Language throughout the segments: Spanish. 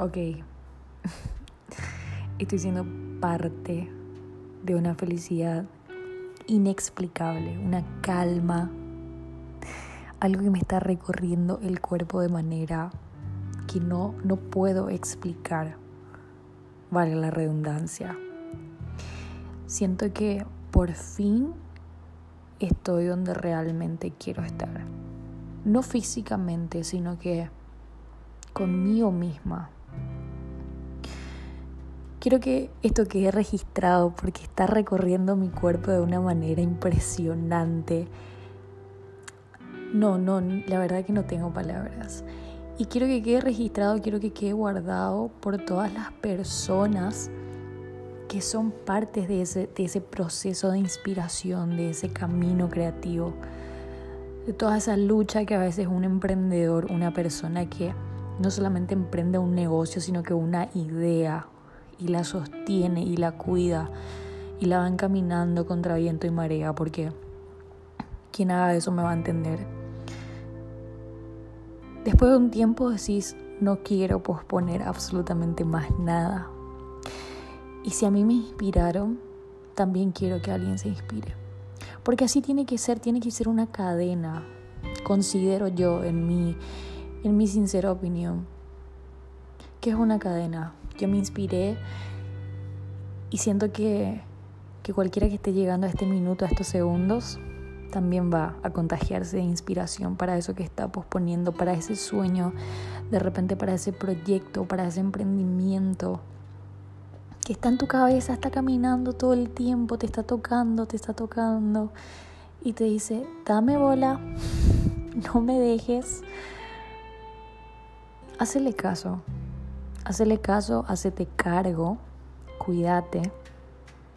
Ok. Estoy siendo parte de una felicidad inexplicable, una calma, algo que me está recorriendo el cuerpo de manera que no, no puedo explicar, vale la redundancia. Siento que por fin estoy donde realmente quiero estar. No físicamente, sino que conmigo misma. Quiero que esto quede registrado porque está recorriendo mi cuerpo de una manera impresionante. No, no, la verdad que no tengo palabras. Y quiero que quede registrado, quiero que quede guardado por todas las personas que son partes de ese, de ese proceso de inspiración, de ese camino creativo, de toda esa lucha que a veces un emprendedor, una persona que no solamente emprende un negocio, sino que una idea y la sostiene y la cuida y la va encaminando contra viento y marea, porque quien haga eso me va a entender. Después de un tiempo decís, no quiero posponer absolutamente más nada, y si a mí me inspiraron, también quiero que alguien se inspire. Porque así tiene que ser, tiene que ser una cadena, considero yo en mi, en mi sincera opinión, que es una cadena. Yo me inspiré y siento que, que cualquiera que esté llegando a este minuto, a estos segundos, también va a contagiarse de inspiración para eso que está posponiendo, para ese sueño, de repente para ese proyecto, para ese emprendimiento que está en tu cabeza, está caminando todo el tiempo, te está tocando, te está tocando y te dice, dame bola, no me dejes. Hacele caso, hacele caso, hacete cargo, cuídate,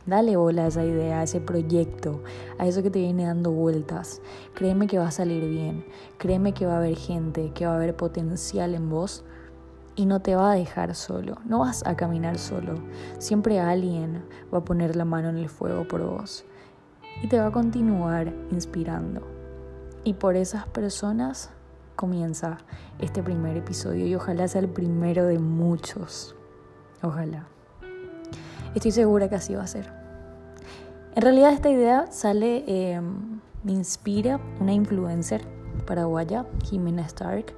dale bola a esa idea, a ese proyecto, a eso que te viene dando vueltas. Créeme que va a salir bien, créeme que va a haber gente, que va a haber potencial en vos y no te va a dejar solo, no vas a caminar solo, siempre alguien va a poner la mano en el fuego por vos y te va a continuar inspirando. Y por esas personas comienza este primer episodio y ojalá sea el primero de muchos, ojalá. Estoy segura que así va a ser. En realidad esta idea sale, eh, me inspira una influencer paraguaya, Jimena Stark,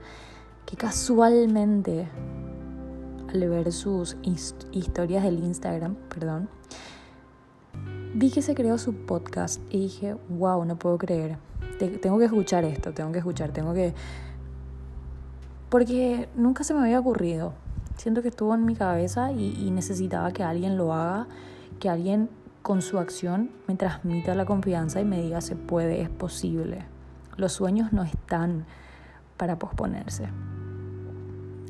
que casualmente al ver sus historias del Instagram, perdón, vi que se creó su podcast y dije, wow, no puedo creer. Tengo que escuchar esto, tengo que escuchar, tengo que... Porque nunca se me había ocurrido. Siento que estuvo en mi cabeza y, y necesitaba que alguien lo haga, que alguien con su acción me transmita la confianza y me diga se puede, es posible. Los sueños no están para posponerse.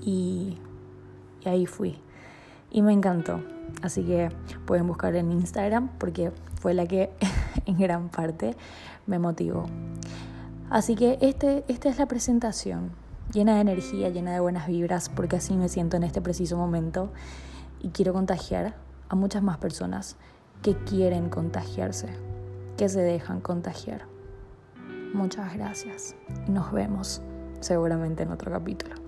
Y, ahí fui. Y me encantó. Así que pueden buscar en Instagram porque fue la que en gran parte me motivó. Así que este, esta es la presentación, llena de energía, llena de buenas vibras, porque así me siento en este preciso momento y quiero contagiar a muchas más personas que quieren contagiarse, que se dejan contagiar. Muchas gracias y nos vemos seguramente en otro capítulo.